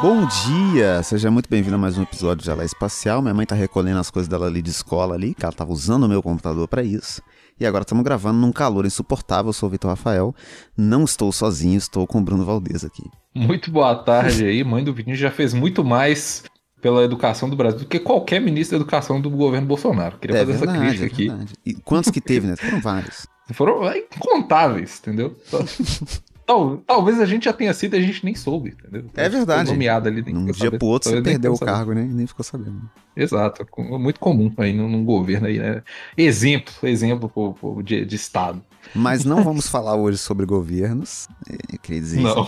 Bom dia! Seja muito bem-vindo a mais um episódio de Alé Espacial. Minha mãe tá recolhendo as coisas dela ali de escola ali, que ela tava usando o meu computador para isso. E agora estamos gravando num calor insuportável. Eu sou o Vitor Rafael. Não estou sozinho, estou com o Bruno Valdez aqui. Muito boa tarde aí. Mãe do Vitinho já fez muito mais pela educação do Brasil do que qualquer ministro da educação do governo Bolsonaro. Queria é fazer verdade, essa crítica é aqui. E quantos que teve, né? Foram vários. Foram incontáveis, entendeu? Tal- talvez a gente já tenha sido e a gente nem soube, entendeu? É verdade. Nomeado ali. ficou dia sabendo. pro outro você Talvez nem perdeu o cargo, né? E nem ficou sabendo. Exato. Muito comum aí num, num governo aí, né? Exemplo, exemplo de, de Estado. Mas não vamos falar hoje sobre governos. É, Eu queria dizer Não.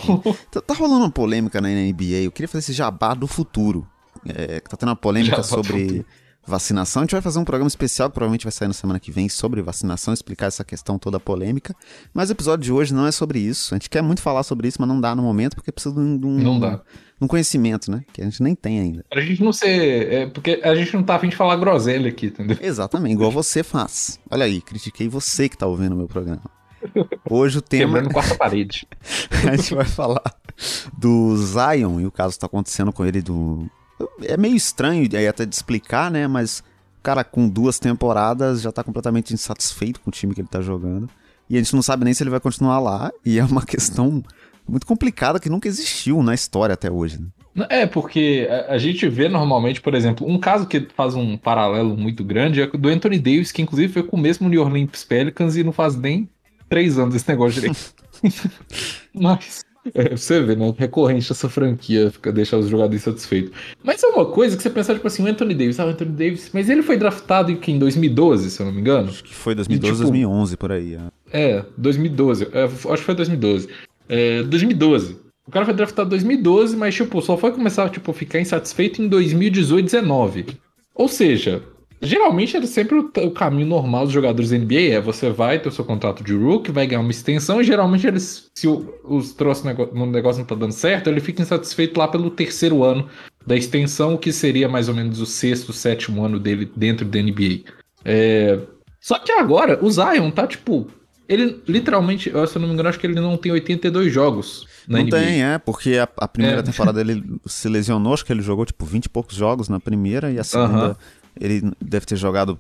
Tá, tá rolando uma polêmica na NBA. Eu queria fazer esse jabá do futuro. É, tá tendo uma polêmica Jabá sobre. Vacinação. A gente vai fazer um programa especial que provavelmente vai sair na semana que vem sobre vacinação, explicar essa questão toda polêmica. Mas o episódio de hoje não é sobre isso. A gente quer muito falar sobre isso, mas não dá no momento porque precisa de um, de um- Não dá. um conhecimento, né? Que a gente nem tem ainda. Pra gente não ser. É, porque a gente não tá afim de falar groselha aqui, entendeu? Exatamente, igual você faz. Olha aí, critiquei você que tá ouvindo o meu programa. Hoje o tema. Quebrando quarta parede. a gente vai falar do Zion e o caso que tá acontecendo com ele do. É meio estranho aí até de explicar, né? Mas o cara com duas temporadas já tá completamente insatisfeito com o time que ele tá jogando. E a gente não sabe nem se ele vai continuar lá. E é uma questão muito complicada que nunca existiu na história até hoje. Né? É, porque a, a gente vê normalmente, por exemplo, um caso que faz um paralelo muito grande é do Anthony Davis, que inclusive foi com o mesmo New Orleans Pelicans e não faz nem três anos esse negócio direito. Mas, é, você vê, né? Recorrente essa franquia fica deixar os jogadores satisfeitos. Mas é uma coisa que você pensa, tipo assim, o Anthony Davis, ah, o Anthony Davis, mas ele foi draftado em, que, em 2012, se eu não me engano? Acho que foi 2012, E, tipo, 2011 por aí. é. É, 2012. É, acho que foi 2012. É, 2012. O cara foi draftado em 2012, mas, tipo, só foi começar tipo, a ficar insatisfeito em 2018, 19. Ou seja, geralmente era sempre o, o caminho normal dos jogadores da NBA. É você vai ter o seu contrato de rookie, vai ganhar uma extensão, e geralmente eles, se o, os troços nego- no negócio não tá dando certo, ele fica insatisfeito lá pelo terceiro ano da extensão, que seria mais ou menos o sexto, sétimo ano dele dentro da NBA. É, Só que agora, o Zion tá, tipo, ele literalmente, eu, se eu não me engano, acho que ele não tem 82 jogos na Não NBA. tem, é, porque a, a primeira É. temporada ele se lesionou, acho que ele jogou tipo 20 e poucos jogos na primeira, e a segunda Aham. Ele deve ter jogado.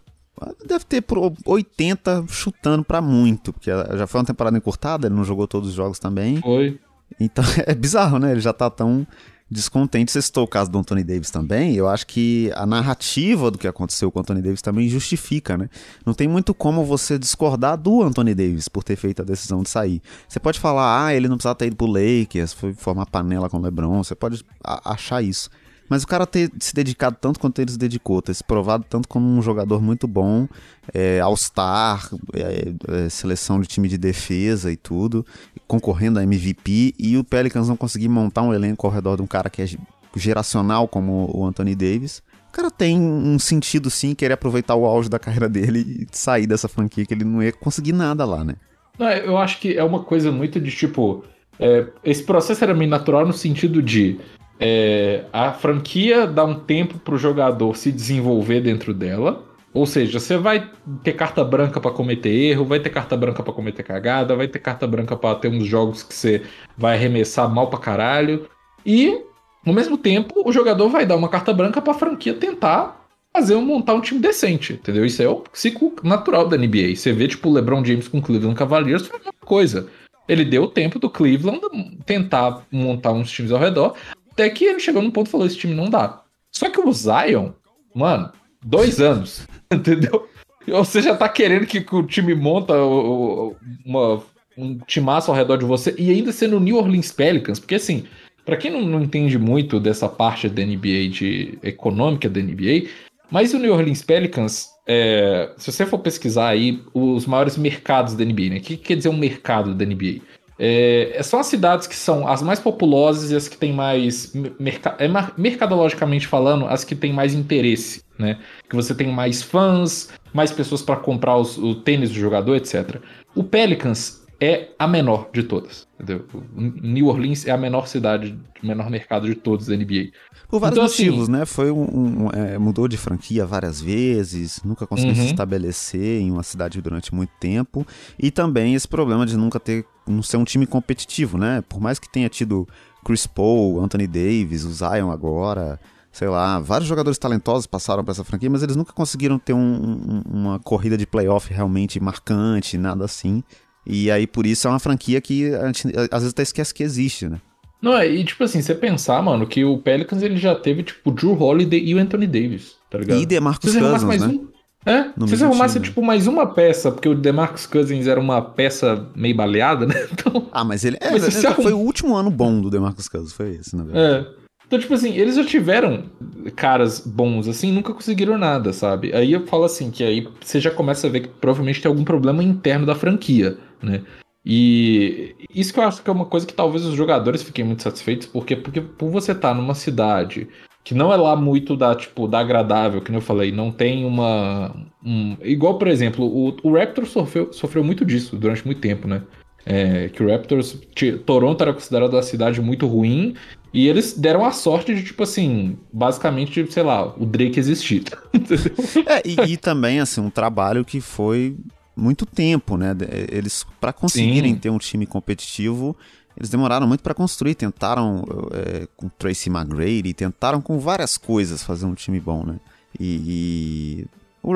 Deve ter por 80 chutando pra muito, porque já foi uma temporada encurtada, ele não jogou todos os jogos também. Foi. Então é bizarro, né? Ele já tá tão descontente. Você citou o caso do Anthony Davis também. Eu acho que a narrativa do que aconteceu com o Anthony Davis também justifica, né? Não tem muito como você discordar do Anthony Davis por ter feito a decisão de sair. Você pode falar, ah, ele não precisava ter ido pro Lakers, foi formar panela com o LeBron. Você pode achar isso. Mas o cara ter se dedicado tanto quanto ele se dedicou, ter se provado tanto como um jogador muito bom, é, All-Star, é, é, seleção de time de defesa e tudo, concorrendo a MVP, e o Pelicans não conseguir montar um elenco ao redor de um cara que é geracional como o Anthony Davis. O cara tem um sentido sim querer aproveitar o auge da carreira dele e sair dessa franquia que ele não ia conseguir nada lá, né? Não, eu acho que é uma coisa muito de tipo. é, esse processo era meio natural no sentido de é, a franquia dá um tempo pro jogador se desenvolver dentro dela. Ou seja, você vai ter carta branca pra cometer erro, vai ter carta branca pra cometer cagada, vai ter carta branca pra ter uns jogos que você vai arremessar mal pra caralho. E, ao mesmo tempo, o jogador vai dar uma carta branca pra franquia tentar fazer montar um time decente, entendeu? Isso é o ciclo natural da NBA. Você vê, tipo, o LeBron James com o Cleveland Cavaliers foi a mesma coisa. Ele deu o tempo do Cleveland tentar montar uns times ao redor, até que ele chegou num ponto e falou: esse time não dá. Só que o Zion, mano, dois anos, entendeu? Você já tá querendo que, o time monta uma, um timaço ao redor de você, e ainda sendo New Orleans Pelicans, porque assim, pra quem não, não entende muito dessa parte da NBA, de econômica da NBA, mas o New Orleans Pelicans, é, se você for pesquisar aí os maiores mercados da NBA, né? O que quer dizer um mercado da NBA? É, são as cidades que são as mais populosas e as que têm mais. merca- é, mercadologicamente falando, as que têm mais interesse, né? Que você tem mais fãs, mais pessoas para comprar os- o tênis do jogador, etc. O Pelicans é a menor de todas. Entendeu? New Orleans é a menor cidade, o menor mercado de todos da NBA. Por vários então, assim, motivos, assim, né? Foi um, um é, mudou de franquia várias vezes, nunca conseguiu uhum. se estabelecer em uma cidade durante muito tempo e também esse problema de nunca ter não ser um time competitivo, né? Por mais que tenha tido Chris Paul, Anthony Davis, o Zion agora, sei lá, vários jogadores talentosos passaram por essa franquia, mas eles nunca conseguiram ter um, um, uma corrida de playoff realmente marcante, nada assim. E aí, por isso, é uma franquia que a gente às vezes até esquece que existe, né? Não, é, e tipo assim, você pensar, mano, que o Pelicans ele já teve, tipo, o Drew Holiday e o Anthony Davis, tá ligado? E DeMarcus Cousins, mais né? Um, é, no se você arrumasse, time, tipo, mais uma peça, porque o DeMarcus Cousins era uma peça meio baleada, né? Então, ah, mas ele, é, mas ele foi o último ano bom do DeMarcus Cousins, foi esse, na verdade. É. Então, tipo assim, eles já tiveram caras bons, assim, nunca conseguiram nada, sabe? Aí eu falo assim, que aí você já começa a ver que provavelmente tem algum problema interno da franquia, né? E isso que eu acho que é uma coisa que talvez os jogadores fiquem muito satisfeitos, porque, porque por você estar tá numa cidade que não é lá muito da, tipo, da agradável, que eu falei, não tem uma. Um, igual, por exemplo, o, o Raptors sofreu, sofreu muito disso durante muito tempo, né? É, que o Raptors. Toronto era considerado uma cidade muito ruim e eles deram a sorte de, tipo assim, basicamente, sei lá, o Drake existir. é, e, e, também, assim, um trabalho que foi muito tempo, né? Eles, para conseguirem Sim. ter um time competitivo, eles demoraram muito para construir. Tentaram é, com Tracy McGrady, tentaram com várias coisas fazer um time bom, né? E,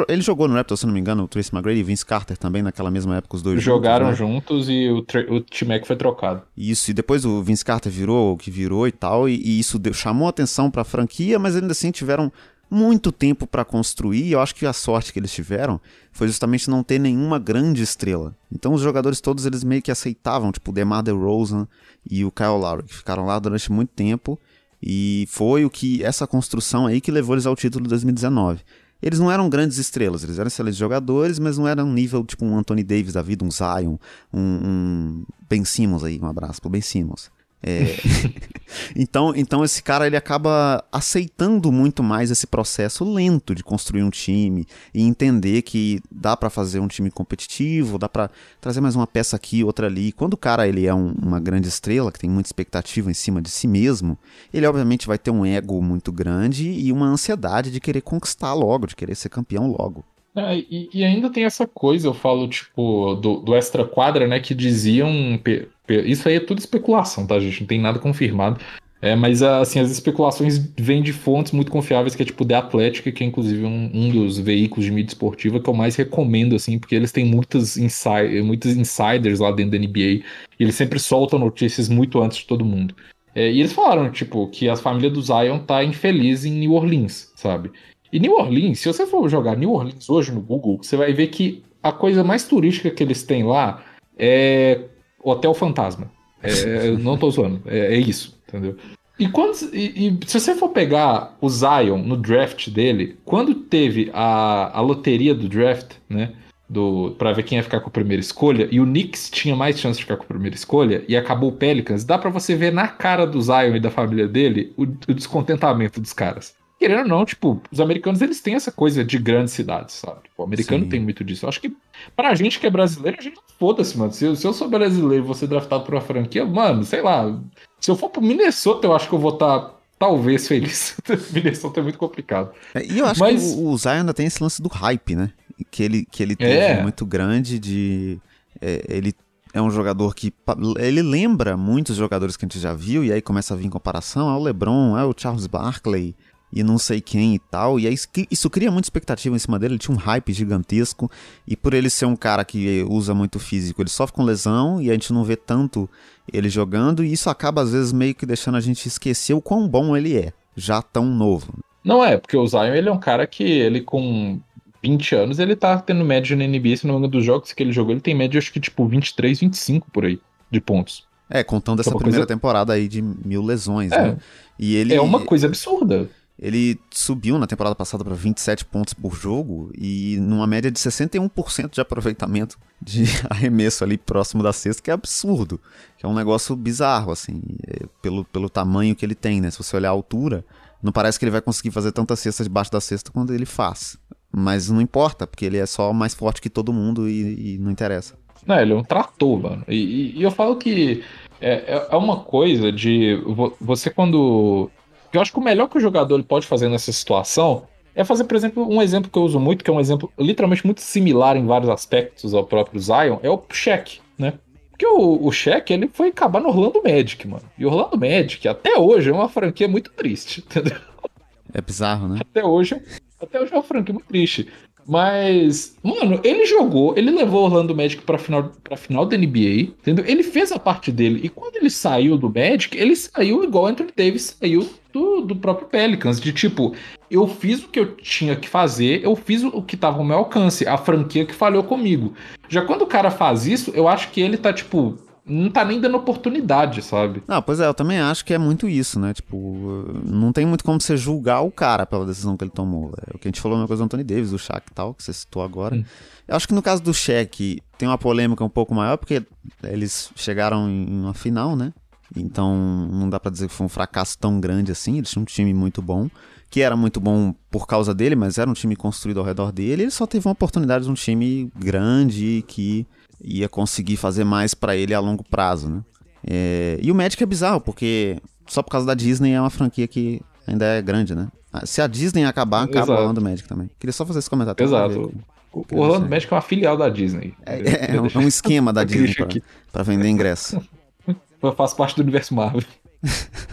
ele jogou no Raptors, se não me engano, o Tracy McGrady e Vince Carter também, naquela mesma época, os dois Jogaram juntos, né? juntos e o, o T-Mac foi trocado. Isso, e depois o Vince Carter virou o que virou e tal, e, e isso deu, chamou atenção para a franquia, mas ainda assim tiveram muito tempo para construir, e eu acho que a sorte que eles tiveram foi justamente não ter nenhuma grande estrela. Então os jogadores todos eles meio que aceitavam, tipo o DeMar DeRozan e o Kyle Lowry, que ficaram lá durante muito tempo, e foi o que essa construção aí que levou eles ao título de 2019 eles não eram grandes estrelas, eles eram excelentes jogadores, mas não eram nível tipo um Anthony Davis da vida, um Zion, um, um Ben Simmons aí, um abraço pro Ben Simmons. É... então, então esse cara ele acaba aceitando muito mais esse processo lento de construir um time e entender que dá para fazer um time competitivo, dá para trazer mais uma peça aqui, outra ali. Quando o cara ele é um, uma grande estrela que tem muita expectativa em cima de si mesmo, ele obviamente vai ter um ego muito grande e uma ansiedade de querer conquistar logo, de querer ser campeão logo. É, e, e, ainda tem essa coisa, eu falo, tipo, do, do extra quadra, né, que diziam isso aí é tudo especulação, tá, gente? Não tem nada confirmado. É, mas assim, as especulações vêm de fontes muito confiáveis, que é tipo The Athletic, que é inclusive um, um dos veículos de mídia esportiva que eu mais recomendo, assim, porque eles têm muitas inside, muitos insiders lá dentro da NBA, e eles sempre soltam notícias muito antes de todo mundo. É, e eles falaram, tipo, que a família do Zion tá infeliz em New Orleans, sabe? E New Orleans, se você for jogar New Orleans hoje no Google, você vai ver que a coisa mais turística que eles têm lá é Hotel Fantasma. É, eu não tô zoando, é, é, isso, entendeu? E, quando, e, e, se você for pegar o Zion no draft dele, quando teve a, a loteria do draft, né? Do, pra ver quem ia ficar com a primeira escolha, e o Knicks tinha mais chance de ficar com a primeira escolha, e acabou o Pelicans, dá para você ver na cara do Zion e da família dele o, o descontentamento dos caras querendo ou não, tipo, os americanos eles têm essa coisa de grandes cidades, sabe? Tipo, o americano Sim. tem muito disso. Eu acho que pra gente que é brasileiro, a gente foda-se, mano. Se, se, eu sou brasileiro e você draftado por uma franquia, mano, sei lá. Se eu for pro Minnesota, eu acho que eu vou estar. Tá, talvez feliz. Minnesota é muito complicado. É, e eu acho Mas... que o, o Zion ainda tem esse lance do hype, né? Que ele, que ele teve é. muito grande de. É, ele é um jogador que ele lembra muitos jogadores que a gente já viu, e aí começa a vir comparação, é o LeBron, é o Charles Barkley, e não sei quem e tal. E aí isso cria muita expectativa em cima dele. Ele tinha um hype gigantesco. E por ele ser um cara que usa muito físico, ele sofre com lesão e a gente não vê tanto ele jogando. E isso acaba, às vezes, meio que deixando a gente esquecer o quão bom ele é, já tão novo. Não é, porque o Zion ele é um cara que ele com 20 anos, ele tá tendo média na NBA, se não me engano, dos jogos que ele jogou, ele tem média acho que tipo 23, 25 por aí de pontos. É, contando essa é primeira coisa... temporada aí de mil lesões, é, né? E ele... É uma coisa absurda. Ele subiu na temporada passada para 27 pontos por jogo e numa média de 61% de aproveitamento de arremesso ali próximo da cesta, que é absurdo. Que é um negócio bizarro, assim, é, pelo, pelo tamanho que ele tem, né? Se você olhar a altura, não parece que ele vai conseguir fazer tanta cesta debaixo da cesta quando ele faz. Mas não importa, porque ele é só mais forte que todo mundo e, e não interessa. Não, ele é um trator, mano. E, e eu falo que é, é, é uma coisa de você quando. Eu acho que o melhor que o jogador ele pode fazer nessa situação é fazer, por exemplo, um exemplo que eu uso muito, que é um exemplo literalmente muito similar em vários aspectos ao próprio Zion, é o cheque, né? Porque o, o cheque, ele foi acabar no Orlando Magic, mano. E Orlando Magic, até hoje, é uma franquia muito triste, entendeu? É bizarro, né? Até hoje, até hoje é uma franquia muito triste. Mas, mano, ele jogou, ele levou o Orlando Magic pra final, pra final da NBA, entendeu? Ele fez a parte dele. E quando ele saiu do Magic, ele saiu igual Anthony Davis saiu do, do próprio Pelicans. De tipo, eu fiz o que eu tinha que fazer, eu fiz o que tava ao meu alcance, a franquia que falhou comigo. Já quando o cara faz isso, eu acho que ele tá, tipo, não tá nem dando oportunidade, sabe? Não, pois é, eu também acho que é muito isso, né? Tipo, não tem muito como você julgar o cara pela decisão que ele tomou. É o que a gente falou uma coisa do Anthony Davis, do Shaq e tal, que você citou agora. Hum. Eu acho que no caso do Shaq tem uma polêmica um pouco maior, porque eles chegaram em uma final, né? Então não dá para dizer que foi um fracasso tão grande assim. Eles tinham um time muito bom, que era muito bom por causa dele, mas era um time construído ao redor dele. Ele só teve uma oportunidade de um time grande que ia conseguir fazer mais para ele a longo prazo, né? É, e o Magic é bizarro, porque só por causa da Disney é uma franquia que ainda é grande, né? Ah, se a Disney acabar, acaba Exato. o Orlando Magic também. Queria só fazer esse comentário. Exato. O Orlando Magic é uma filial da Disney. É, é, é um, é um, esquema da Disney para vender ingresso. Eu faço parte do universo Marvel.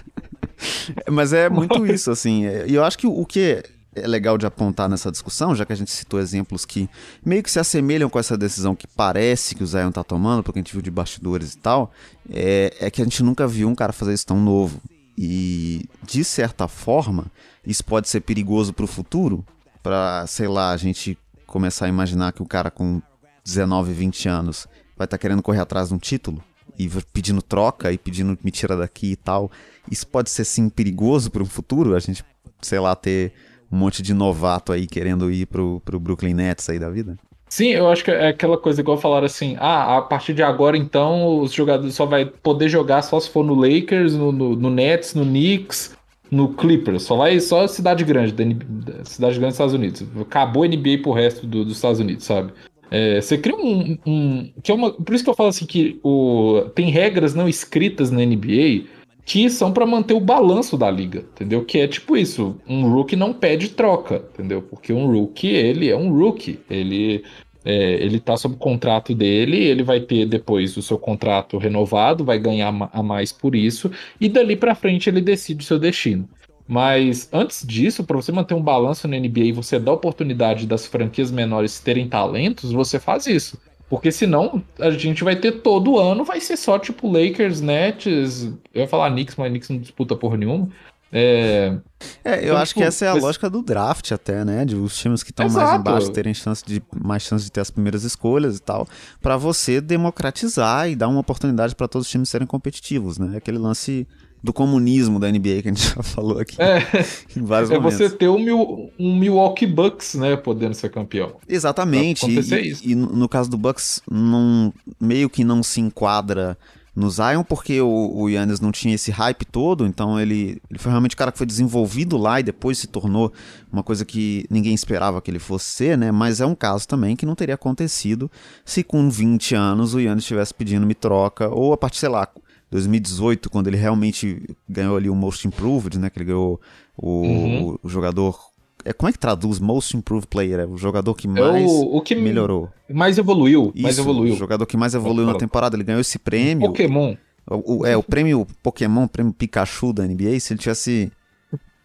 Mas é muito isso, assim. E eu acho que o que é legal de apontar nessa discussão, já que a gente citou exemplos que meio que se assemelham com essa decisão que parece que o Zion tá tomando, porque a gente viu de bastidores e tal, é, é que a gente nunca viu um cara fazer isso tão novo. E, de certa forma, isso pode ser perigoso pro futuro, para sei lá, a gente começar a imaginar que o cara com 19, 20 anos vai estar tá querendo correr atrás de um título e pedindo troca e pedindo me tira daqui e tal. Isso pode ser sim perigoso para futuro, a gente, sei lá, ter um monte de novato aí querendo ir pro, pro Brooklyn Nets aí da vida? Sim, eu acho que é aquela coisa igual falaram assim: ah, a partir de agora então os jogadores só vai poder jogar só se for no Lakers, no, no, no Nets, no Knicks, no Clippers. Só vai só cidade grande, da NBA, cidade grande dos Estados Unidos. Acabou a NBA pro resto do, dos Estados Unidos, sabe? É, você cria um, um, que é uma, por isso que eu falo assim que o, tem regras não escritas na NBA que são para manter o balanço da liga, entendeu? Que é tipo isso, um rookie não pede troca, entendeu? Porque um rookie, ele é um rookie, ele é, ele tá sob contrato dele, ele vai ter depois o seu contrato renovado, vai ganhar a mais por isso, e dali para frente ele decide o seu destino. Mas antes disso, para você manter um balanço na NBA e você dar oportunidade das franquias menores terem talentos, você faz isso. Porque senão a gente vai ter todo ano, vai ser só tipo Lakers, Nets. Eu ia falar Knicks, mas Knicks não disputa porra nenhuma. É, é eu então, acho tipo, que essa é a mas... lógica do draft até, né? De os times que estão mais embaixo terem chance de, mais chance de ter as primeiras escolhas e tal, para você democratizar e dar uma oportunidade para todos os times serem competitivos, né? Aquele lance do comunismo da NBA que a gente já falou aqui é, em vários é momentos. É você ter um, um Milwaukee Bucks, né, podendo ser campeão. Exatamente. E, isso. e no caso do Bucks, não, meio que não se enquadra no Zion, porque o, o Yannis não tinha esse hype todo, então ele, ele foi realmente o cara que foi desenvolvido lá e depois se tornou uma coisa que ninguém esperava que ele fosse ser, né? Mas é um caso também que não teria acontecido se com 20 anos o Yannis estivesse pedindo me troca, ou a partir, sei lá, 2018, quando ele realmente ganhou ali o Most Improved, né? Que ele ganhou o, uhum. o jogador. É, como é que traduz Most Improved Player? É o jogador que mais é o, o que melhorou. Mais evoluiu. Isso, mais evoluiu. O jogador que mais evoluiu na temporada. Ele ganhou esse prêmio. Pokémon. O, o, é, o prêmio Pokémon, o prêmio Pikachu da NBA. Se ele tivesse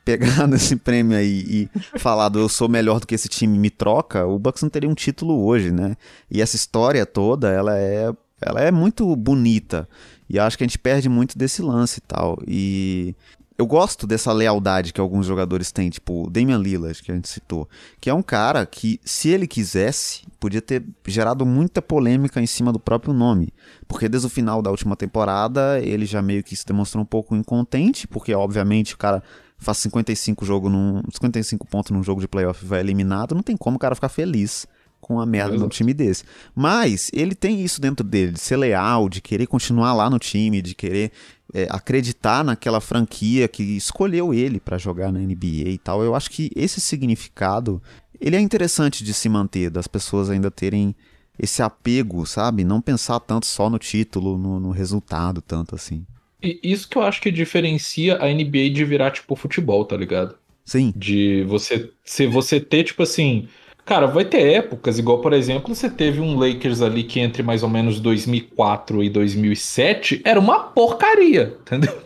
pegado esse prêmio aí e falado eu sou melhor do que esse time, me troca, o Bucks não teria um título hoje, né? E essa história toda, ela é, ela é muito bonita. E acho que a gente perde muito desse lance e tal. E eu gosto dessa lealdade que alguns jogadores têm, tipo o Damian Lillard, que a gente citou, que é um cara que, se ele quisesse, podia ter gerado muita polêmica em cima do próprio nome. Porque desde o final da última temporada, ele já meio que se demonstrou um pouco incontente, porque obviamente o cara faz 55 jogo num 55 pontos num jogo de playoff e vai eliminado, não tem como o cara ficar feliz com a merda num time desse. Mas ele tem isso dentro dele, de ser leal, de querer continuar lá no time, de querer é, acreditar naquela franquia que escolheu ele para jogar na NBA e tal. Eu acho que esse significado ele é interessante de se manter, das pessoas ainda terem esse apego, sabe? Não pensar tanto só no título, no, no resultado, tanto assim. E isso que eu acho que diferencia a NBA de virar, tipo, futebol, tá ligado? Sim. De você, se você ter, tipo assim. Cara, vai ter épocas, igual, por exemplo, você teve um Lakers ali que entre mais ou menos 2004 e 2007 era uma porcaria, entendeu?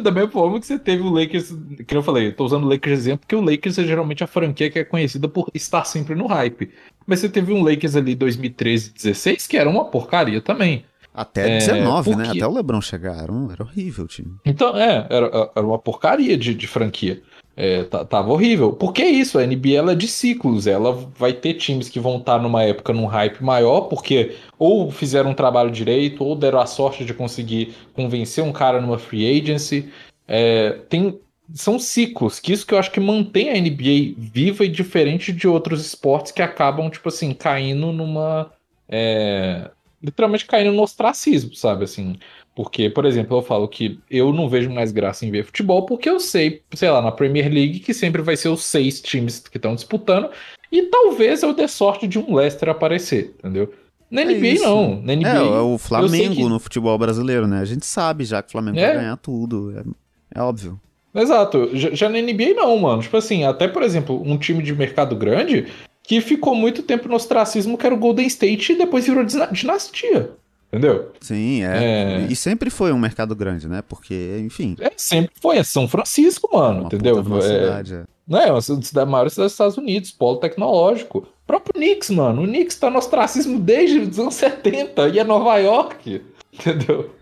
da mesma forma que você teve o Lakers, que eu falei, eu tô usando o Lakers exemplo, porque o Lakers é geralmente a franquia que é conhecida por estar sempre no hype. Mas você teve um Lakers ali 2013 16 que era uma porcaria também. Até é, 19, né? Até o LeBron chegar, era, um, era horrível o time. Então, é, era, era uma porcaria de, de franquia. É, tava horrível. Porque é isso, a NBA ela é de ciclos. Ela vai ter times que vão estar numa época num hype maior, porque ou fizeram um trabalho direito, ou deram a sorte de conseguir convencer um cara numa free agency. É, tem, são ciclos, que isso que eu acho que mantém a NBA viva e diferente de outros esportes que acabam, tipo assim, caindo numa. É, literalmente caindo no ostracismo, sabe? Assim, porque, por exemplo, eu falo que eu não vejo mais graça em ver futebol porque eu sei, sei lá, na Premier League que sempre vai ser os seis times que estão disputando e talvez eu dê sorte de um Leicester aparecer, entendeu? Na é NBA não. Na NBA, é, é o Flamengo que... no futebol brasileiro, né? A gente sabe já que o Flamengo é. vai ganhar tudo. É, é óbvio. Exato. Já, já, na NBA não, mano. Tipo assim, até, por exemplo, um time de mercado grande que ficou muito tempo no ostracismo, que era o Golden State, e depois virou dinastia. Entendeu? Sim, é. é. E sempre foi um mercado grande, né? Porque, enfim. É, sempre foi. É São Francisco, mano. Uma entendeu? Puta é, cidade, é. Não é, uma das maiores cidades dos Estados Unidos, polo tecnológico. O próprio Knicks, mano. O Knicks tá no ostracismo desde os anos 70 e é Nova York. Entendeu?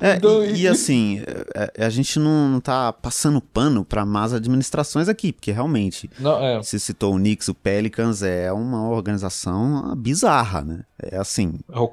É, e, e, assim, a, é, é, a, gente não, não tá passando pano para más administrações aqui, porque realmente, não, é. você citou o Knicks, o Pelicans, é uma organização bizarra, né? É assim... É o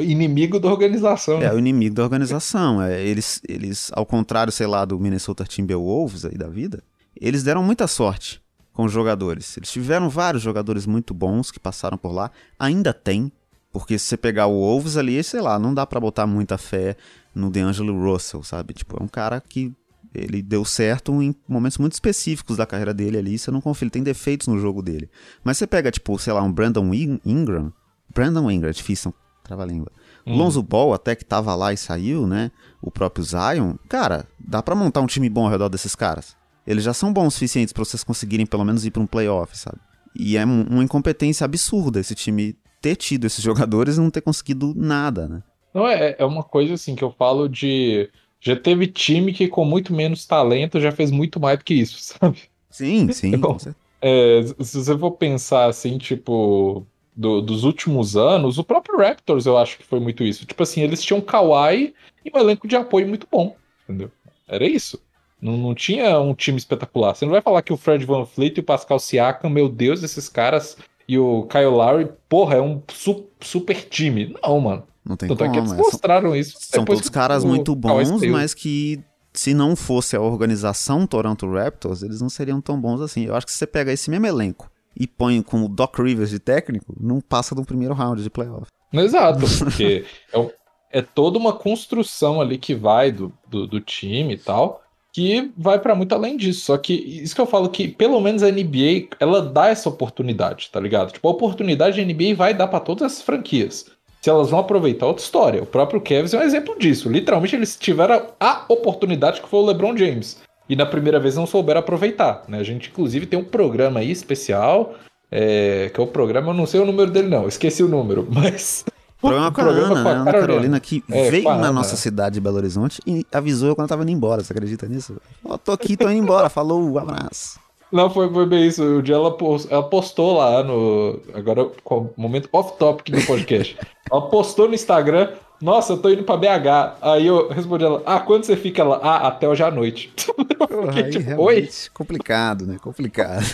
inimigo da organização. É né? o inimigo da organização. É, eles, eles, ao contrário, sei lá, do Minnesota Timberwolves aí da vida, eles deram muita sorte com os jogadores. Eles tiveram vários jogadores muito bons que passaram por lá, ainda tem, porque se você pegar o Wolves ali, sei lá, não dá para botar muita fé no DeAngelo Russell, sabe? Tipo, é um cara que ele deu certo em momentos muito específicos da carreira dele ali, você não confia, ele tem defeitos no jogo dele. Mas você pega, tipo, sei lá, um Brandon Ingram, Brandon Ingram, é difícil, trava-língua. Uhum. Lonzo Ball até que tava lá e saiu, né? O próprio Zion, cara, dá para montar um time bom ao redor desses caras. Eles já são bons o suficientes para vocês conseguirem pelo menos ir para um playoff, sabe? E é uma incompetência absurda esse time ter tido esses jogadores e não ter conseguido nada, né? Não, é, é uma coisa assim que eu falo de. Já teve time que com muito menos talento já fez muito mais do que isso, sabe? Sim, sim. Então, é, se você for pensar assim, tipo, do, dos últimos anos, o próprio Raptors eu acho que foi muito isso. Tipo assim, eles tinham Kawhi e um elenco de apoio muito bom, entendeu? Era isso. Não, não tinha um time espetacular. Você não vai falar que o Fred Van Fleet e o Pascal Siakam, meu Deus, esses caras e o Kyle Lowry, porra, é um su super time. Não, mano. Não tem Tanto como. É que eles mostraram isso. São todos caras muito bons, mas que se não fosse a organização Toronto Raptors, eles não seriam tão bons assim. Eu acho que se você pega esse mesmo elenco e põe com o Doc Rivers de técnico, não passa do primeiro round de playoff. Exato, porque é, é, toda uma construção ali que vai do, do, do time e tal, que vai para muito além disso. Só que isso que eu falo que pelo menos a NBA ela dá essa oportunidade, tá ligado? Tipo, a oportunidade a NBA vai dar para todas as franquias. Se elas vão aproveitar outra história. O próprio Cavs é um exemplo disso. Literalmente eles tiveram a oportunidade que foi o LeBron James. E na primeira vez não souberam aproveitar. Né? A gente, inclusive, tem um programa aí especial. É, que é o programa, eu não sei o número dele, não. Esqueci o número, mas. Programa com a Ana, com a Ana Carolina, que é, veio na nossa cidade de Belo Horizonte e avisou eu quando eu tava indo embora. Você acredita nisso? Ó, tô aqui, tô indo embora. Falou, um abraço. Não, foi, foi bem isso. O dia ela, post, ela postou lá no. Agora, momento off-topic do podcast. ela postou no Instagram. Nossa, eu tô indo pra BH. Aí eu respondi ela, ah, quando você fica lá? Ah, até hoje à noite. Porra, fiquei, tipo, Oi? Complicado, né? Complicado.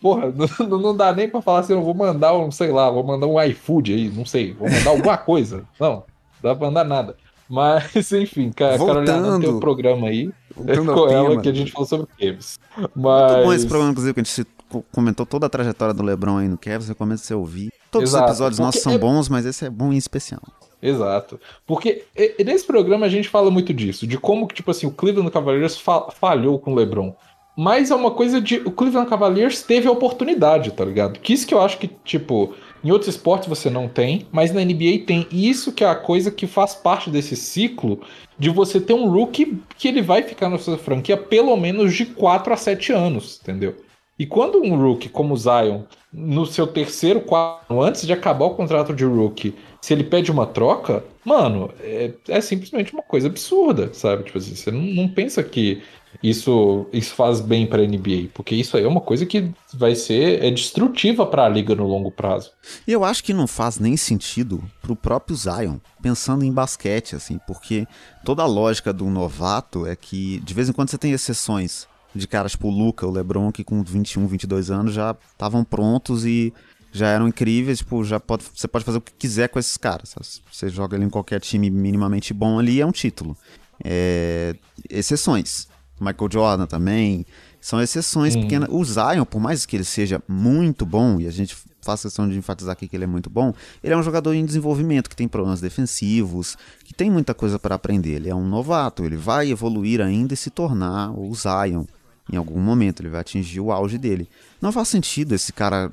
Porra, não, não dá nem pra falar assim, eu vou mandar um, sei lá, vou mandar um iFood aí, não sei, vou mandar alguma coisa. Não, não dá pra mandar nada. Mas, enfim, a Carolina tem um programa aí. Com ela tema. que a gente falou sobre games. Mas... Muito bom esse programa, inclusive, que a gente comentou toda a trajetória do LeBron aí no Cavs, recomendo você ouvir. Todos Exato, os episódios nossos são é... bons, mas esse é bom em especial. Exato. Porque nesse programa a gente fala muito disso, de como que, tipo assim, o Cleveland Cavaliers fa falhou com o LeBron. Mas é uma coisa de. O Cleveland Cavaliers teve a oportunidade, tá ligado? Que isso que eu acho que, tipo, em outros esportes você não tem, mas na NBA tem. E isso que é a coisa que faz parte desse ciclo de você ter um rookie que ele vai ficar na sua franquia pelo menos de 4 a 7 anos, entendeu? E quando um rookie como o Zion, no seu terceiro quarto, antes de acabar o contrato de rookie, se ele pede uma troca, mano, é, é simplesmente uma coisa absurda, sabe? Tipo assim, você não, não pensa que isso, isso faz bem para a NBA, porque isso aí é uma coisa que vai ser é destrutiva para a liga no longo prazo. E eu acho que não faz nem sentido pro próprio Zion, pensando em basquete, assim, porque toda a lógica do novato é que de vez em quando você tem exceções de caras tipo o Luca, o LeBron, que com 21, 22 anos já estavam prontos e já eram incríveis, tipo, já pode, você pode fazer o que quiser com esses caras. Você joga ele em qualquer time minimamente bom ali, é um título. É, exceções. Michael Jordan também, são exceções hum. pequenas. O Zion, por mais que ele seja muito bom, e a gente faz questão de enfatizar aqui que ele é muito bom, ele é um jogador em desenvolvimento, que tem problemas defensivos, que tem muita coisa para aprender. Ele é um novato, ele vai evoluir ainda e se tornar o Zion em algum momento, ele vai atingir o auge dele. Não faz sentido esse cara,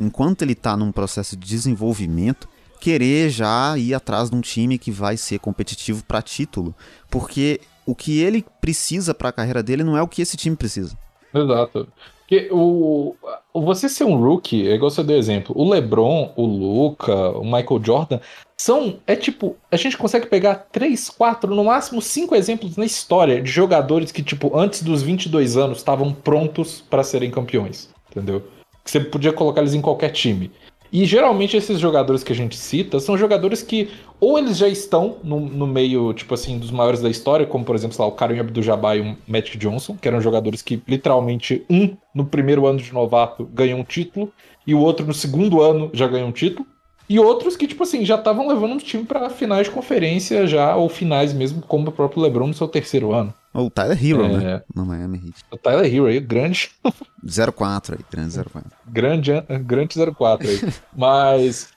enquanto ele está num processo de desenvolvimento, querer já ir atrás de um time que vai ser competitivo para título, porque o que ele precisa para a carreira dele não é o que esse time precisa. Exato. Porque o, você ser um rookie, é igual você deu exemplo, o LeBron, o Luca, o Michael Jordan, são, é tipo, a gente consegue pegar três, quatro, no máximo cinco exemplos na história de jogadores que, tipo, antes dos 22 anos estavam prontos para serem campeões, entendeu? Que você podia colocar eles em qualquer time. E geralmente esses jogadores que a gente cita são jogadores que ou eles já estão no, no meio, tipo assim, dos maiores da história, como por exemplo, lá, o Karim Abdul-Jabbar e o Magic Johnson, que eram jogadores que literalmente um no primeiro ano de novato ganhou um título e o outro no segundo ano já ganhou um título. E outros que, tipo assim, já estavam levando o time para finais de conferência já, ou finais mesmo, como o próprio LeBron no seu terceiro ano. O Tyler Hero, é... né? No Miami Heat. O Tyler Hero aí, grande. 04 aí, grande 04. Grande, grande 04 aí. Mas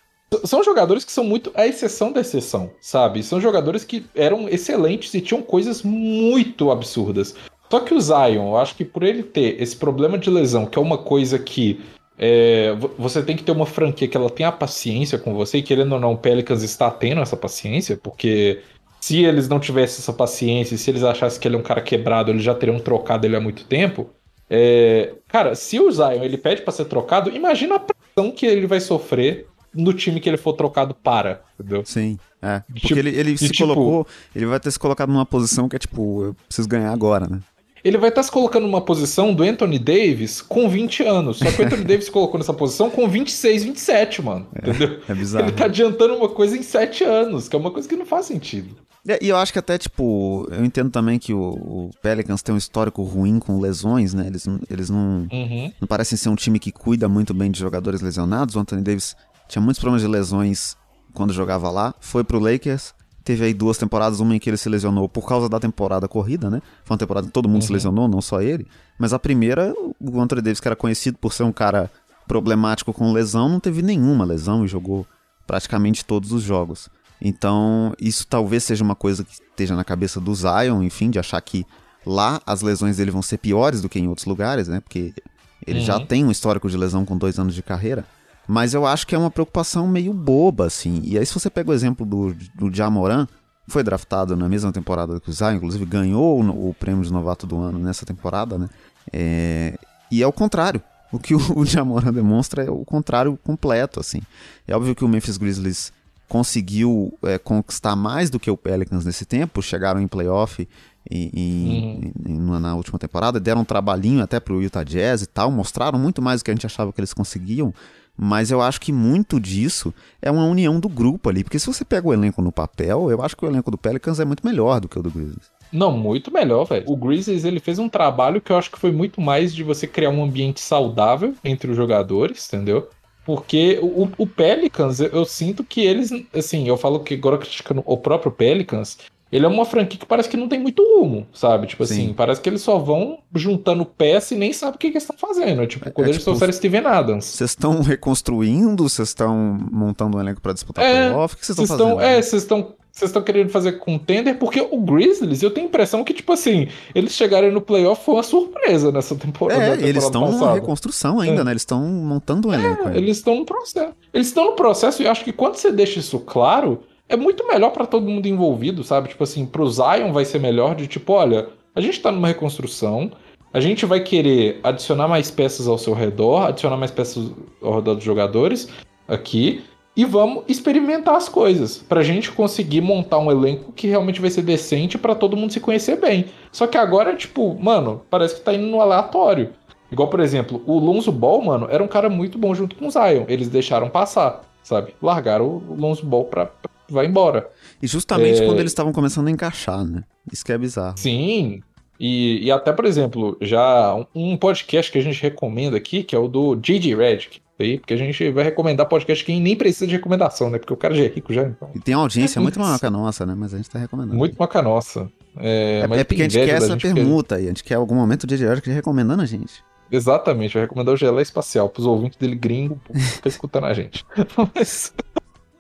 são jogadores que são muito a exceção da exceção, sabe? São jogadores que eram excelentes e tinham coisas muito absurdas. Só que o Zion, eu acho que por ele ter esse problema de lesão, que é uma coisa que é, você tem que ter uma franquia que ela tenha paciência com você, e querendo ou não, o Pelicans está tendo essa paciência, porque se eles não tivessem essa paciência, se eles achassem que ele é um cara quebrado, eles já teriam trocado ele há muito tempo. É, cara, se o Zion ele pede para ser trocado, imagina a pressão que ele vai sofrer no time que ele for trocado para, entendeu? Sim. É, porque tipo, ele, ele se tipo, colocou, ele vai ter se colocado numa posição que é tipo, eu preciso ganhar agora, né? Ele vai estar tá se colocando numa posição do Anthony Davis com 20 anos. Só que o Anthony Davis se colocou nessa posição com 26, 27, mano. É, entendeu? É bizarro. Ele tá adiantando uma coisa em 7 anos, que é uma coisa que não faz sentido. É, e eu acho que até, tipo, eu entendo também que o, o, Pelicans tem um histórico ruim com lesões, né? Eles, eles não, uhum. não parecem ser um time que cuida muito bem de jogadores lesionados. O Anthony Davis tinha muitos problemas de lesões quando jogava lá. Foi pro Lakers, Teve aí duas temporadas, uma em que ele se lesionou por causa da temporada corrida, né? Foi uma temporada que todo mundo uhum. se lesionou, não só ele. Mas a primeira, o Anthony Davis, que era conhecido por ser um cara problemático com lesão, não teve nenhuma lesão e jogou praticamente todos os jogos. Então, isso talvez seja uma coisa que esteja na cabeça do Zion, enfim, de achar que lá as lesões dele vão ser piores do que em outros lugares, né? Porque ele uhum. já tem um histórico de lesão com dois anos de carreira. Mas eu acho que é uma preocupação meio boba, assim. E aí, se você pega o exemplo do, do Jamoran, foi draftado na mesma temporada que o Zion, inclusive ganhou o, o, prêmio de novato do ano nessa temporada, né? É, e é o contrário. O que o, o Jamoran demonstra é o contrário completo, assim. É óbvio que o Memphis Grizzlies conseguiu é, conquistar mais do que o Pelicans nesse tempo, chegaram em playoff em, em, uhum. em, na última temporada, deram um trabalhinho até pro Utah Jazz e tal, mostraram muito mais do que a gente achava que eles conseguiam, mas eu acho que muito disso é uma união do grupo ali. Porque se você pega o elenco no papel, eu acho que o elenco do Pelicans é muito melhor do que o do Grizzlies. Não, muito melhor, velho. O Grizzlies ele fez um trabalho que eu acho que foi muito mais de você criar um ambiente saudável entre os jogadores, entendeu? Porque o, o Pelicans, eu, eu, sinto que eles, assim, eu falo que agora criticando o próprio Pelicans, ele é uma franquia que parece que não tem muito rumo, sabe? Tipo Sim. assim, parece que eles só vão juntando peça e nem sabem o que, que eles estão fazendo. Tipo, é, quando é, eles tipo, trouxeram Steven Adams. Vocês estão reconstruindo? Vocês estão montando um elenco para disputar é, playoff? O que vocês estão fazendo? É, vocês estão vocês estão querendo fazer contender, porque o Grizzlies, eu tenho a impressão que, tipo assim, eles chegarem no playoff foi uma surpresa nessa temporada. É, temporada eles estão numa reconstrução ainda, é. né? Eles estão montando um elenco. É, eles estão no processo. Eles estão no processo e acho que quando você deixa isso claro, é muito melhor para todo mundo envolvido, sabe? Tipo assim, pro Zion vai ser melhor de tipo, olha, a gente tá numa reconstrução, a gente vai querer adicionar mais peças ao seu redor, adicionar mais peças ao redor dos jogadores aqui e vamos experimentar as coisas pra gente conseguir montar um elenco que realmente vai ser decente para todo mundo se conhecer bem. Só que agora, tipo, mano, parece que tá indo no aleatório. Igual, por exemplo, o Lonzo Ball, mano, era um cara muito bom junto com o Zion. Eles deixaram passar, sabe? Largaram o Lonzo Ball pra, pra vai embora. E justamente é... quando eles estavam começando a encaixar, né? Isso que é bizarro. Sim. E, e até, por exemplo, já um podcast que a gente recomenda aqui, que é o do J.J. Redick aí, porque a gente vai recomendar podcast que nem precisa de recomendação, né? Porque o cara já é rico já. Então... E tem audiência é muito maior que a nossa, né? Mas a gente tá recomendando. Muito maior que a nossa. É, é, é porque a gente quer essa permuta aí, a gente quer algum momento de George recomendando a gente. Exatamente, vai recomendar o Gelé Espacial pros ouvintes dele gringo, que escutando a gente. mas,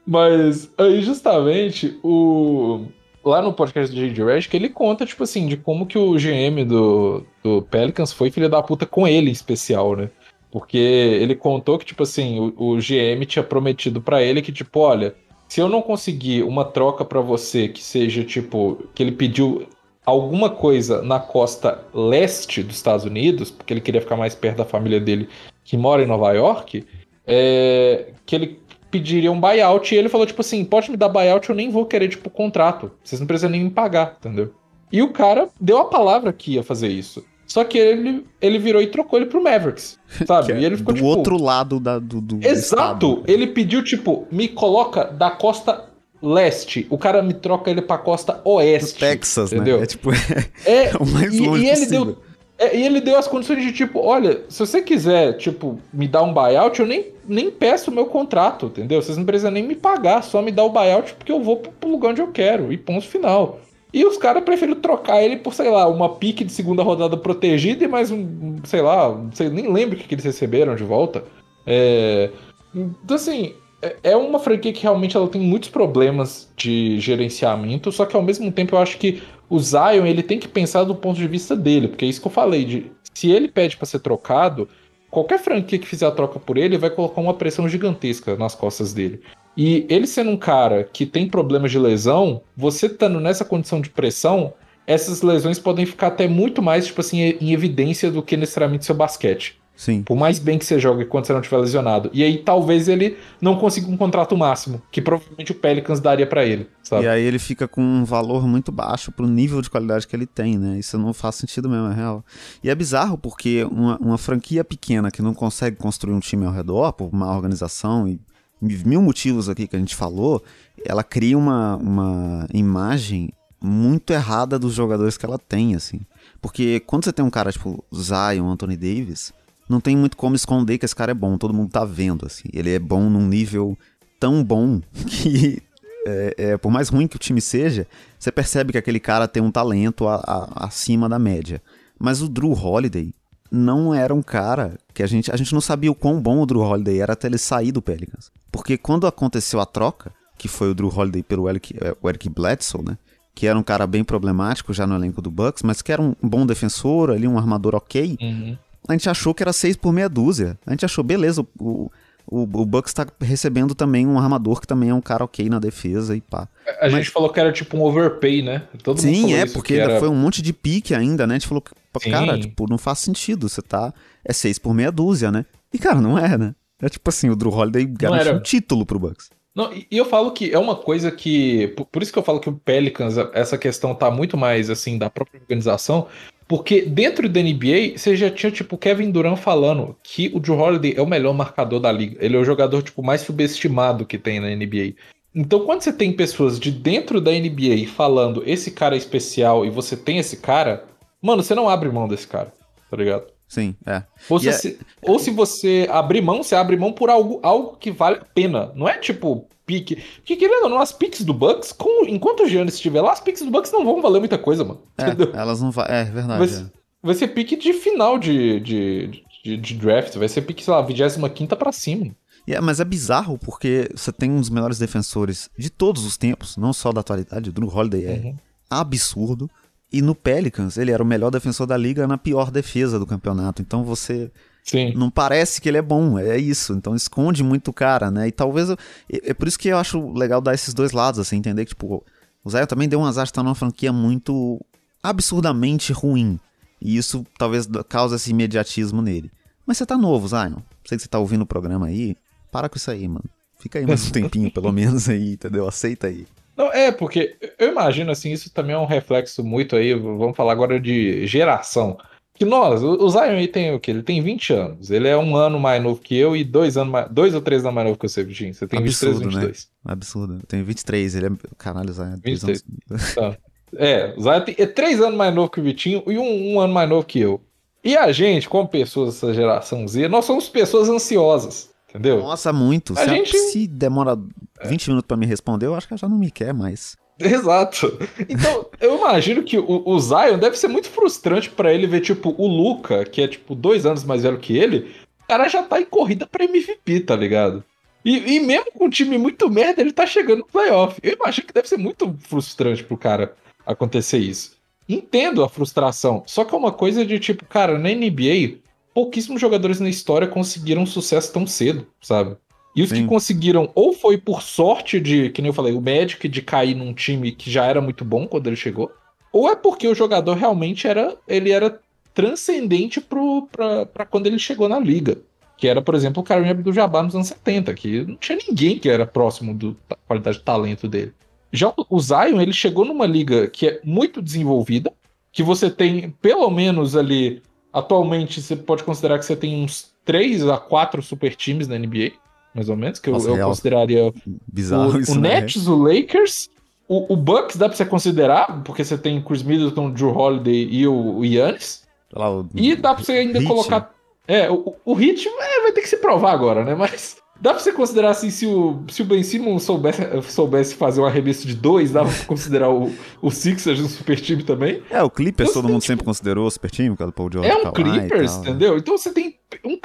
mas aí justamente o lá no podcast do J.J. Redick, ele conta, tipo assim, de como que o GM do, do Pelicans foi filho da puta com ele em especial, né? Porque ele contou que, tipo assim, o, o GM tinha prometido para ele que, tipo, olha, se eu não conseguir uma troca para você que seja, tipo, que ele pediu alguma coisa na costa leste dos Estados Unidos, porque ele queria ficar mais perto da família dele que mora em Nova York, é, que ele pediria um buyout e ele falou, tipo assim, pode me dar buyout, eu nem vou querer, tipo, contrato. Vocês não precisam nem me pagar, entendeu? E o cara deu a palavra que ia fazer isso. Só que ele, ele virou e trocou ele pro Mavericks, sabe? É e ele ficou do tipo, outro lado da, do, do Exato! estado. Ele pediu, tipo, me coloca da costa leste. O cara me troca ele pra costa oeste. Do Texas, entendeu? né? É tipo, é, é o mais e, longe e ele possível. deu é, e ele deu as condições de tipo, olha, se você quiser, tipo, me dar um buyout, eu nem, nem peço o meu contrato, entendeu? Vocês não precisam nem me pagar, só me dá o buyout porque eu vou pro, pro lugar onde eu quero. E ponto final. E os caras preferiram trocar ele por, sei lá, uma pique de segunda rodada protegida e mais um, sei lá, sei, nem lembro o que, que eles receberam de volta. É... Então, assim, é, é uma franquia que realmente ela tem muitos problemas de gerenciamento, só que ao mesmo tempo eu acho que o Zion ele tem que pensar do ponto de vista dele, porque é isso que eu falei, de se ele pede para ser trocado, qualquer franquia que fizer a troca por ele vai colocar uma pressão gigantesca nas costas dele. E ele sendo um cara que tem problemas de lesão, você estando nessa condição de pressão, essas lesões podem ficar até muito mais, tipo assim, em evidência do que necessariamente seu basquete. Sim. Por mais bem que você jogue quando você não estiver lesionado. E aí talvez ele não consiga um contrato máximo, que provavelmente o Pelicans daria para ele, sabe? E aí ele fica com um valor muito baixo pro nível de qualidade que ele tem, né? Isso não faz sentido mesmo, é real. E é bizarro porque uma, uma franquia pequena que não consegue construir um time ao redor, por má organização e mil motivos aqui que a gente falou, ela cria uma, uma imagem muito errada dos jogadores que ela tem, assim. Porque quando você tem um cara tipo Zion, Anthony Davis, não tem muito como esconder que esse cara é bom, todo mundo tá vendo, assim. Ele é bom num nível tão bom que, é, é, por mais ruim que o time seja, você percebe que aquele cara tem um talento a, a, acima da média. Mas o Drew Holiday não era um cara que a gente, a gente não sabia o quão bom o Drew Holiday era até ele sair do Pelicans. Porque quando aconteceu a troca, que foi o Drew Holiday pelo Eric, é, o Eric Bledsoe, né? Que era um cara bem problemático já no elenco do Bucks, mas que era um bom defensor, ali um armador ok. Uhum. A gente achou que era seis por meia dúzia. A gente achou, beleza, o, o, o Bucks tá recebendo também um armador que também é um cara ok na defesa e pá. A Mas... gente falou que era tipo um overpay, né? Todo Sim, é, porque era... foi um monte de pique ainda, né? A gente falou que, cara, tipo, não faz sentido. Você tá. É seis por meia dúzia, né? E, cara, não é, né? É tipo assim, o Drew Holiday garantiu um título pro Bucks. Não, e eu falo que é uma coisa que. Por isso que eu falo que o Pelicans, essa questão tá muito mais assim da própria organização. Porque dentro da NBA, você já tinha, tipo, Kevin Durant falando que o Drew Holiday é o melhor marcador da liga. Ele é o jogador, tipo, mais subestimado que tem na NBA. Então, quando você tem pessoas de dentro da NBA falando esse cara é especial e você tem esse cara, mano, você não abre mão desse cara, tá ligado? Sim, é. Ou, se, é... ou se você abrir mão, você abre mão por algo, algo que vale a pena. Não é tipo pique. Porque querendo ou não, as picks do Bucks, com, enquanto o Giannis estiver lá, as picks do Bucks não vão valer muita coisa, mano. É, entendeu? elas não vão. É, verdade. Vai, é. vai, ser pique de final de, de, de, de, draft. Vai ser pique, sei lá, 25 pra cima. É, mas é bizarro porque você tem um dos melhores defensores de todos os tempos, não só da atualidade. O Drew Holiday é uhum. absurdo. E no Pelicans, ele era o melhor defensor da liga na pior defesa do campeonato. Então você. Sim. Não parece que ele é bom, é isso. Então esconde muito o cara, né? E talvez. Eu, é por isso que eu acho legal dar esses dois lados, assim, entender que, tipo, o Zion também deu um azar de estar numa franquia muito absurdamente ruim. E isso talvez cause esse imediatismo nele. Mas você tá novo, Zion. Sei que você tá ouvindo o programa aí. Para com isso aí, mano. Fica aí mais um tempinho, pelo menos aí, entendeu? Aceita aí. Não, é, porque eu imagino assim, isso também é um reflexo muito aí, vamos falar agora de geração. Que nós, o Zion aí tem o quê? Ele tem 20 anos. Ele é um ano mais novo que eu e dois anos mais, dois ou três anos mais novo que você, Vitinho. Você tem Absurdo, 23 22. Né? Absurdo. Eu tenho 23, ele é. Caralho, Zion. 23. Anos... Tá. É, o Zion tem, é três anos mais novo que o Vitinho e um, um ano mais novo que eu. E a gente, como pessoas dessa geração Z, nós somos pessoas ansiosas. Entendeu? Nossa, muito. A se, gente... se demora 20 minutos para me responder, eu acho que ela já não me quer mais. Exato. Então, eu imagino que o, o Zion deve ser muito frustrante para ele ver, tipo, o Luca, que é, tipo, dois anos mais velho que ele, o cara já tá em corrida pra MVP, tá ligado? E, e mesmo com um time muito merda, ele tá chegando no playoff. Eu imagino que deve ser muito frustrante pro cara acontecer isso. Entendo a frustração, só que é uma coisa de, tipo, cara, na NBA, pouquíssimos jogadores na história conseguiram sucesso tão cedo, sabe? E os Sim. que conseguiram, ou foi por sorte de, que nem eu falei, o Magic de cair num time que já era muito bom quando ele chegou, ou é porque o jogador realmente era, ele era transcendente para quando ele chegou na liga. Que era, por exemplo, o Kareem Abdul-Jabbar nos anos 70, que não tinha ninguém que era próximo da qualidade de talento dele. Já o Zion, ele chegou numa liga que é muito desenvolvida, que você tem pelo menos ali Atualmente, você pode considerar que você tem uns 3 a 4 super times na NBA, mais ou menos, que Nossa, eu, eu consideraria Bizarro o, o né? Nets, o Lakers, o, o, Bucks dá pra você considerar, porque você tem Chris Middleton, Drew Holiday e o, o Yannis. Lá, o, e dá pra você ainda Hit. colocar... É, o, o Hit é, vai ter que se provar agora, né? Mas Dá pra você considerar assim, se o, se o Ben Simmons soubesse, soubesse fazer um arremesso de dois, dá pra considerar o, o Sixers um super time também? É, o Clippers então, todo mundo tipo, sempre considerou super time, por causa do Paul George. É um Clippers, entendeu? Então você tem um,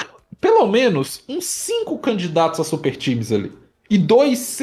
pelo menos uns cinco candidatos a super times ali. E dois,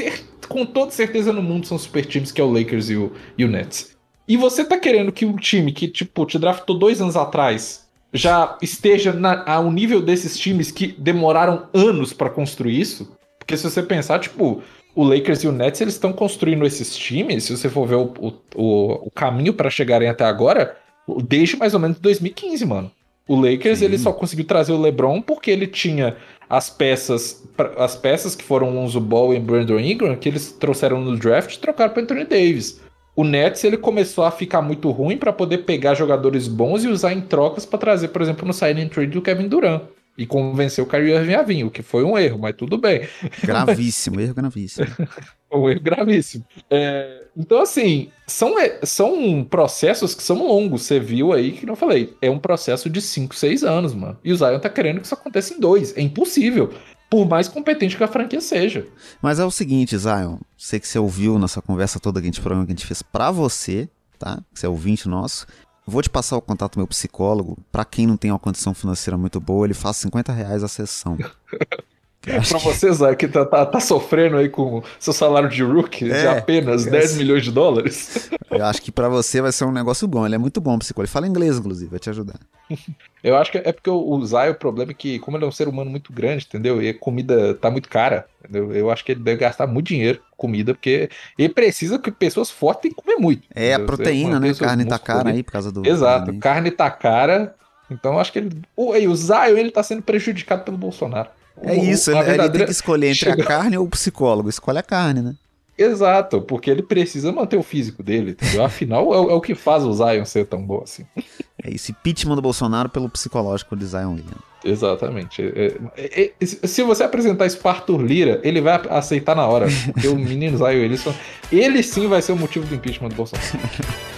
com toda certeza no mundo, são super times, que é o Lakers e o, e o Nets. E você tá querendo que um time que, tipo, te draftou dois anos atrás já esteja na, ao nível desses times que demoraram anos para construir isso. Porque se você pensar, tipo, o Lakers e o Nets, eles estão construindo esses times, se você for ver o, o, o caminho para chegarem até agora, desde mais ou menos 2015, mano. O Lakers, Sim. ele só conseguiu trazer o LeBron porque ele tinha as peças, as peças que foram Lonzo Ball e Brandon Ingram, que eles trouxeram no draft e trocaram para Anthony Davis o Nets ele começou a ficar muito ruim para poder pegar jogadores bons e usar em trocas para trazer, por exemplo, no signing trade do Kevin Durant e convencer o Kyrie Irving a vir, o que foi um erro, mas tudo bem. Gravíssimo, erro gravíssimo. um erro gravíssimo. É, então, assim, são, são processos que são longos. Você viu aí que não falei. É um processo de 5, 6 anos, mano. E o Zion tá querendo que isso aconteça em dois. É impossível por mais competente que a franquia seja. Mas é o seguinte, Zion, sei que você ouviu nossa conversa toda que a gente, programa que a gente fez pra você, tá? Você é ouvinte nosso. Vou te passar o contato do meu psicólogo. Para quem não tem uma condição financeira muito boa, ele faz 50 reais a sessão. pra que... você, Zé, que tá, tá, tá, sofrendo aí com seu salário de rookie é, de apenas 10 milhões de dólares. Eu acho que para você vai ser um negócio bom. Ele é muito bom psicólogo. Ele fala inglês, inclusive, vai te ajudar. Eu acho que é porque o Zay, o problema é que, como ele é um ser humano muito grande, entendeu? E a comida tá muito cara, entendeu? Eu acho que ele deve gastar muito dinheiro com comida, porque ele precisa que pessoas fortes tenham que comer muito. É, entendeu? a proteína, né? Carne tá cara aí por causa do. Exato, carne tá cara. Então acho que ele. O, o Zion, ele tá sendo prejudicado pelo Bolsonaro. É isso, ele, verdadeira... ele tem que escolher entre Chega... a carne ou o psicólogo. Escolhe a carne, né? Exato, porque ele precisa manter o físico dele, entendeu? Afinal, é, é, o que faz o Zion ser tão bom assim. É esse pitchman do Bolsonaro pelo psicológico de Zion William. Exatamente. É, é, é, se você apresentar isso para Arthur Lira, ele vai aceitar na hora. Porque o menino Zion Wilson, ele sim vai ser o motivo do impeachment do Bolsonaro.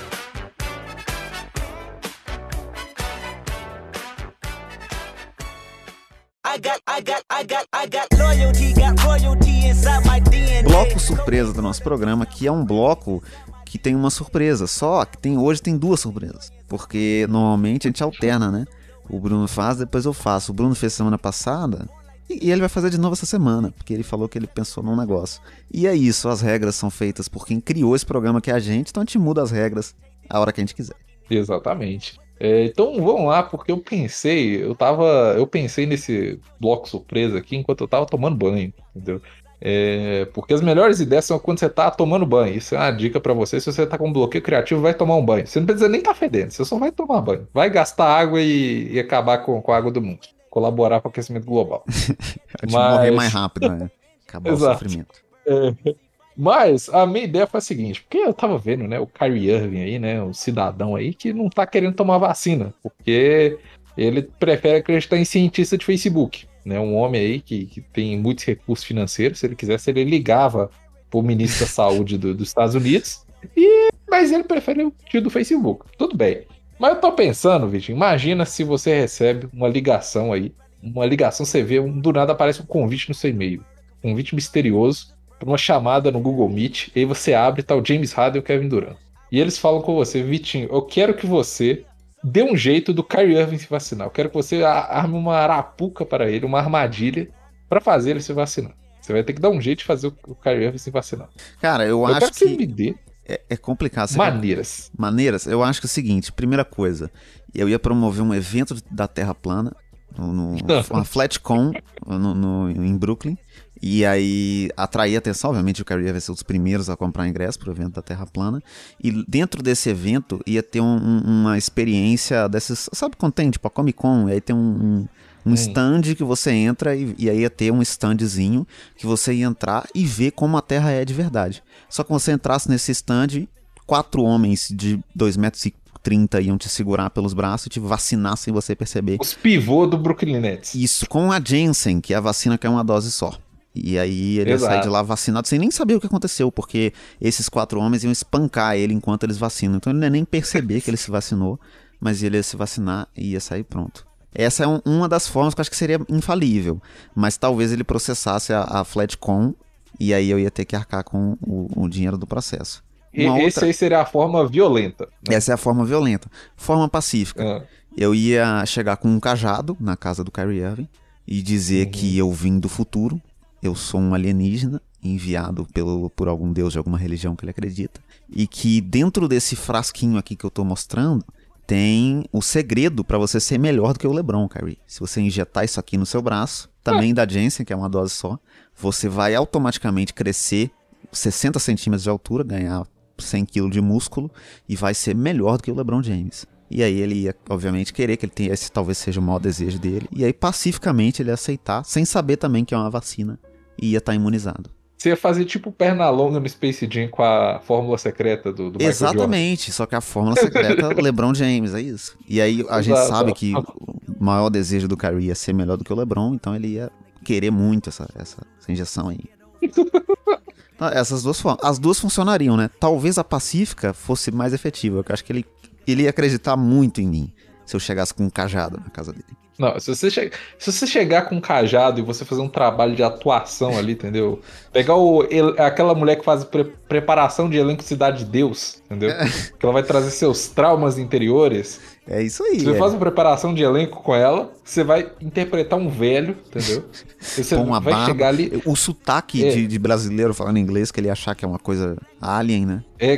Bloco surpresa do nosso programa, que é um bloco que tem uma surpresa. Só que tem hoje tem duas surpresas. Porque normalmente a gente alterna, né? O Bruno faz, depois eu faço. O Bruno fez semana passada E ele vai fazer de novo essa semana, porque ele falou que ele pensou num negócio. E é isso, as regras são feitas por quem criou esse programa que é a gente, então a gente muda as regras a hora que a gente quiser. Exatamente. É, então vamos lá, porque eu pensei, eu tava. Eu pensei nesse bloco surpresa aqui enquanto eu tava tomando banho, entendeu? É, porque as melhores ideias são quando você tá tomando banho. Isso é uma dica para você. Se você tá com bloqueio criativo, vai tomar um banho. Você não precisa nem estar tá fedendo, você só vai tomar banho. Vai gastar água e, e acabar com, com a água do mundo. Colaborar com o aquecimento global. Mas... morrer mais rápido, né? Acabar o sofrimento. É, mas a minha ideia foi a seguinte, porque eu tava vendo, né, o Kyrie Irving aí, né, o cidadão aí que não tá querendo tomar vacina, porque ele prefere acreditar em cientista de Facebook né, um homem aí que, que tem muitos recursos financeiros, se ele quisesse, ele ligava pro ministro da saúde do, dos Estados Unidos, e, mas ele prefere o tio do Facebook. Tudo bem. Mas eu tô pensando, Vitinho, imagina se você recebe uma ligação aí, uma ligação, você vê, um, do nada aparece um convite no seu e-mail, um convite misterioso, para uma chamada no Google Meet, e aí você abre tal tá James Harden e o Kevin Durant. E eles falam com você, Vitinho, eu quero que você dê um jeito do Kyrie Irving se vacinar. Eu quero que você arme uma arapuca para ele, uma armadilha, para fazer ele se vacinar. Você vai ter que dar um jeito de fazer o Kyrie Irving se vacinar. Cara, eu, eu acho que, que me dê é, é complicado. Você maneiras. Quer... Maneiras. Eu acho que é o seguinte, primeira coisa, eu ia promover um evento da Terra plana, no, no uma FlatCon no, no, em Brooklyn, e aí atrair atenção, obviamente o Kyrie ia ser um dos primeiros a comprar ingresso para o evento da Terra Plana. E dentro desse evento ia ter um, um, uma experiência dessas. Sabe quando tem? Tipo a Comic Con, e aí tem um, um, stand que você entra e, e, aí ia ter um standzinho que você ia entrar e ver como a Terra é de verdade. Só que você entrasse nesse stand, quatro homens de 2 metros e 30 iam te segurar pelos braços e te vacinar sem você perceber. Os pivôs do Brooklyn Nets. Isso, com a Jensen, que é a vacina que é uma dose só. E aí ele Exato. ia sair de lá vacinado sem nem saber o que aconteceu, porque esses quatro homens iam espancar ele enquanto eles vacinam. Então ele não ia nem perceber que ele se vacinou, mas ele ia se vacinar e ia sair pronto. Essa é um, uma das formas que eu acho que seria infalível. Mas talvez ele processasse a, a Flatcom e aí eu ia ter que arcar com o, o dinheiro do processo. Uma Esse outra... aí seria a forma violenta. Né? Essa é a forma violenta. Forma pacífica. Ah. Eu ia chegar com um cajado na casa do Kyrie Irving e dizer uhum. que eu vim do futuro eu sou um alienígena enviado pelo, por algum deus de alguma religião que ele acredita, e que dentro desse frasquinho aqui que eu estou mostrando tem o segredo para você ser melhor do que o LeBron, Kyrie. Se você injetar isso aqui no seu braço, também da Jensen, que é uma dose só, você vai automaticamente crescer 60 centímetros de altura, ganhar 100 kg de músculo e vai ser melhor do que o LeBron James. E aí ele ia, obviamente, querer que ele tenha esse talvez seja o maior desejo dele. E aí, pacificamente, ele ia aceitar, sem saber também que é uma vacina e ia estar tá imunizado. Você ia fazer tipo perna longa no Space Jam com a fórmula secreta do, do Exatamente, só que a fórmula secreta LeBron James, é isso. E aí a gente sabe que o maior desejo do Kyrie ia ser melhor do que o LeBron, então ele ia querer muito essa, essa, essa injeção aí. Essas duas as duas funcionariam, né? Talvez a pacífica fosse mais efetiva, porque eu acho que ele, ele ia acreditar muito em mim se eu chegasse com um cajado na casa dele. Não, se você, che... se você chegar com um cajado e você fazer um trabalho de atuação ali, entendeu? Pegar o... aquela mulher que faz pre... preparação de elenco Cidade de Deus, entendeu? É. Que ela vai trazer seus traumas interiores. É isso aí. Se você é. faz uma preparação de elenco com ela, você vai interpretar um velho, entendeu? Você uma vai barba, chegar ali. O sotaque é. de, de, brasileiro falando inglês, que ele achar que é uma coisa alien, né? É,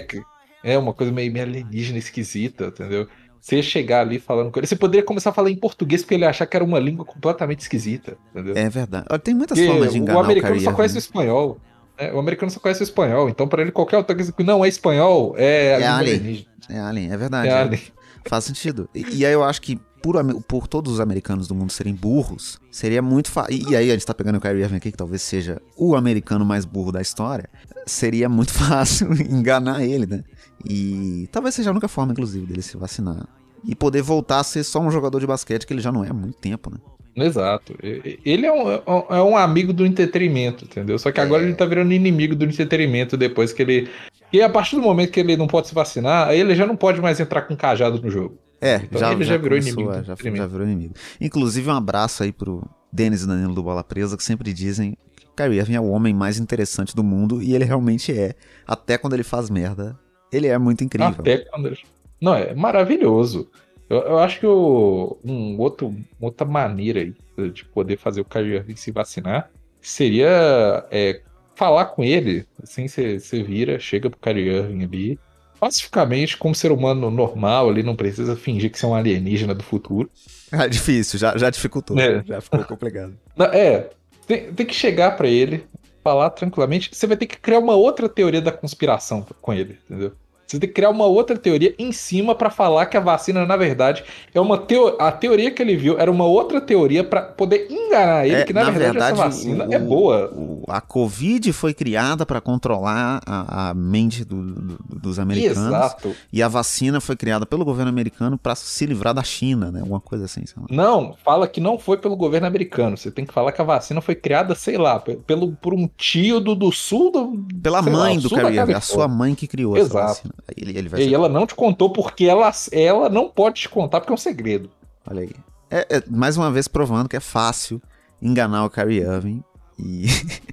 é uma coisa meio, meio alienígena esquisita, entendeu? Você chegar ali falando com ele, você poderia começar a falar em português porque ele achar que era uma língua completamente esquisita, entendeu? É verdade. Tem muitas porque formas de enganar o americano o só conhece né? o espanhol. É, o americano só conhece o espanhol, então para ele qualquer outra coisa que não é espanhol é, é alien. É alien, é verdade. É é. alien. Faz sentido. E, e, aí eu acho que por, por todos os americanos do mundo serem burros, seria muito fácil. E, e, aí a gente tá pegando o Kyrie Irving aqui, que talvez seja o americano mais burro da história. Seria muito fácil enganar ele, né? E talvez seja a única forma, inclusive, dele se vacinar. E poder voltar a ser só um jogador de basquete, que ele já não é há muito tempo, né? Exato. Ele é um, é um amigo do entretenimento, entendeu? Só que agora é. ele tá virando inimigo do entretenimento depois que ele. E a partir do momento que ele não pode se vacinar, aí ele já não pode mais entrar com cajado no jogo. É, então já, ele já, já virou começou, inimigo. Já, já, virou inimigo. Inclusive, um abraço aí pro Denis e Danilo do Bola Presa, que sempre dizem que o Kyrie Irving é o homem mais interessante do mundo, e ele realmente é. Até quando ele faz merda, ele é muito incrível. Até quando ele... Não, é maravilhoso. Eu, eu acho que o, um outro, outra maneira aí de poder fazer o Kyrie Irving se vacinar seria é, falar com ele. Assim, você vira, chega pro Kyrie Irving ali, pacificamente, como ser humano normal, ali não precisa fingir que você é um alienígena do futuro. É difícil, já, já dificultou. É. Já ficou complicado. É, tem, tem que chegar para ele, falar tranquilamente. Você vai ter que criar uma outra teoria da conspiração com ele, entendeu? Você tem que criar uma outra teoria em cima para falar que a vacina, na verdade, é uma teoria. A teoria que ele viu era uma outra teoria para poder enganar ele, é, que na, na verdade, verdade, essa vacina o, é boa. O, a Covid foi criada para controlar a, a mente do, do, dos americanos. Exato. E a vacina foi criada pelo governo americano para se livrar da China, né? Alguma coisa assim. Não, fala que não foi pelo governo americano. Você tem que falar que a vacina foi criada, sei lá, pelo, por um tio do, do sul do. Pela mãe lá, do Kyrie, a sua mãe que criou Exato. essa vacina. Ele, ele vai e ela não te contou porque ela, ela não pode te contar porque é um segredo. Olha aí. É, é, mais uma vez provando que é fácil enganar o Kyrie Irving. E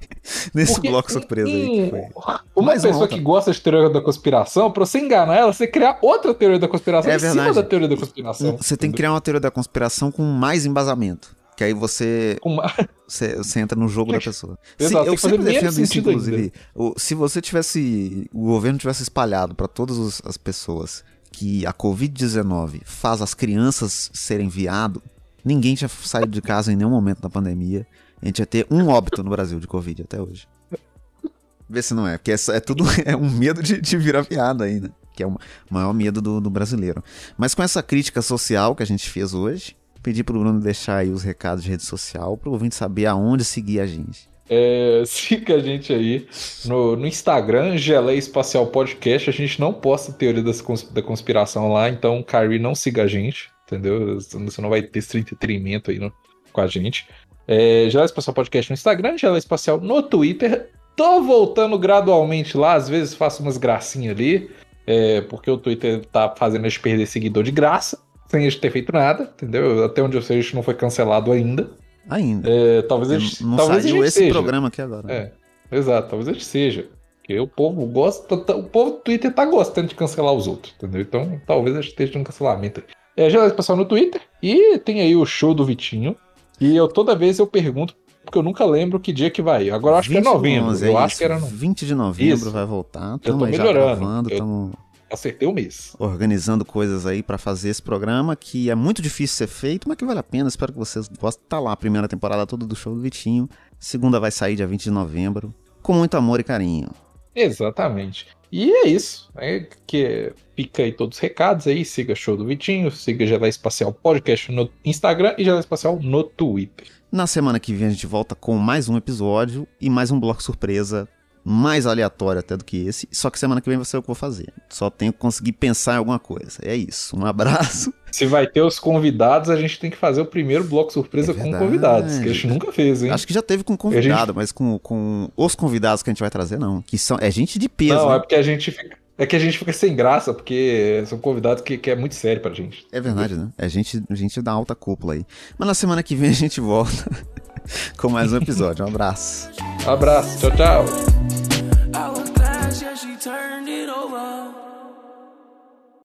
nesse porque, bloco surpresa aí. Foi... Uma mais pessoa uma que gosta de teoria da conspiração, pra você enganar ela, você criar outra teoria da conspiração é em verdade. cima da teoria da conspiração. Você tem que criar uma teoria da conspiração com mais embasamento. Que aí você, uma... você, você, entra no jogo da pessoa. Exato, eu sempre defendo isso, inclusive. O, se você tivesse. O governo tivesse espalhado para todas as pessoas que a Covid-19 faz as crianças serem viado, ninguém tinha saído de casa em nenhum momento da pandemia. A gente ia ter um óbito no Brasil de Covid até hoje. Vê se não é, porque é, é tudo é um medo de, de virar piada ainda, que é o maior medo do, do brasileiro. Mas com essa crítica social que a gente fez hoje, pedir pro Bruno deixar aí os recados de rede social pro ouvinte saber aonde seguir a gente. É, siga a gente aí no, no Instagram, Geleia Espacial Podcast. A gente não posta teoria das, da conspiração lá, então, Kyrie, não siga a gente, entendeu? Você não vai ter esse entretenimento aí no, com a gente. É, Geleia Espacial Podcast no Instagram, Geleia Espacial no Twitter. Tô voltando gradualmente lá, às vezes faço umas gracinhas ali, é, porque o Twitter tá fazendo a gente perder seguidor de graça sem a gente ter feito nada, entendeu? Até onde eu sei, a gente não foi cancelado ainda. Ainda. É, talvez a gente, não talvez saiu esse seja. programa aqui agora. É, exato, talvez a gente seja. Porque o povo gosta, o povo do Twitter tá gostando de cancelar os outros, entendeu? Então talvez a gente esteja no cancelamento. É, já pessoal no Twitter. E tem aí o show do Vitinho. E eu toda vez eu pergunto, porque eu nunca lembro que dia que vai. Agora eu acho que é novembro. 11, eu é acho isso. que era no... 20 de novembro isso. vai voltar. Tamo eu tô melhorando. Gravando, eu... tamo acertei o mês. Organizando coisas aí para fazer esse programa, que é muito difícil ser feito, mas que vale a pena. Espero que vocês gostem. Tá lá a primeira temporada toda do show do Vitinho. Segunda vai sair dia 20 de novembro. Com muito amor e carinho. Exatamente. E é isso. É que fica aí todos os recados aí. Siga Show do Vitinho, siga Gelé Espacial Podcast no Instagram e Gelé Espacial no Twitter. Na semana que vem a gente volta com mais um episódio e mais um bloco surpresa mais aleatório até do que esse. Só que semana que vem vai ser o que eu vou fazer. Só tenho que conseguir pensar em alguma coisa. É isso. Um abraço. Se vai ter os convidados, a gente tem que fazer o primeiro bloco surpresa é com convidados, que a gente nunca fez, hein? Acho que já teve com convidado, gente... mas com, com os convidados que a gente vai trazer, não. Que são, é gente de peso. Não, né? é porque a gente fica. É que a gente fica sem graça, porque são convidados que, que é muito sério pra gente. É verdade, né? É gente, gente da alta cúpula aí. Mas na semana que vem a gente volta com mais um episódio. Um abraço. Um abraço. Tchau, tchau.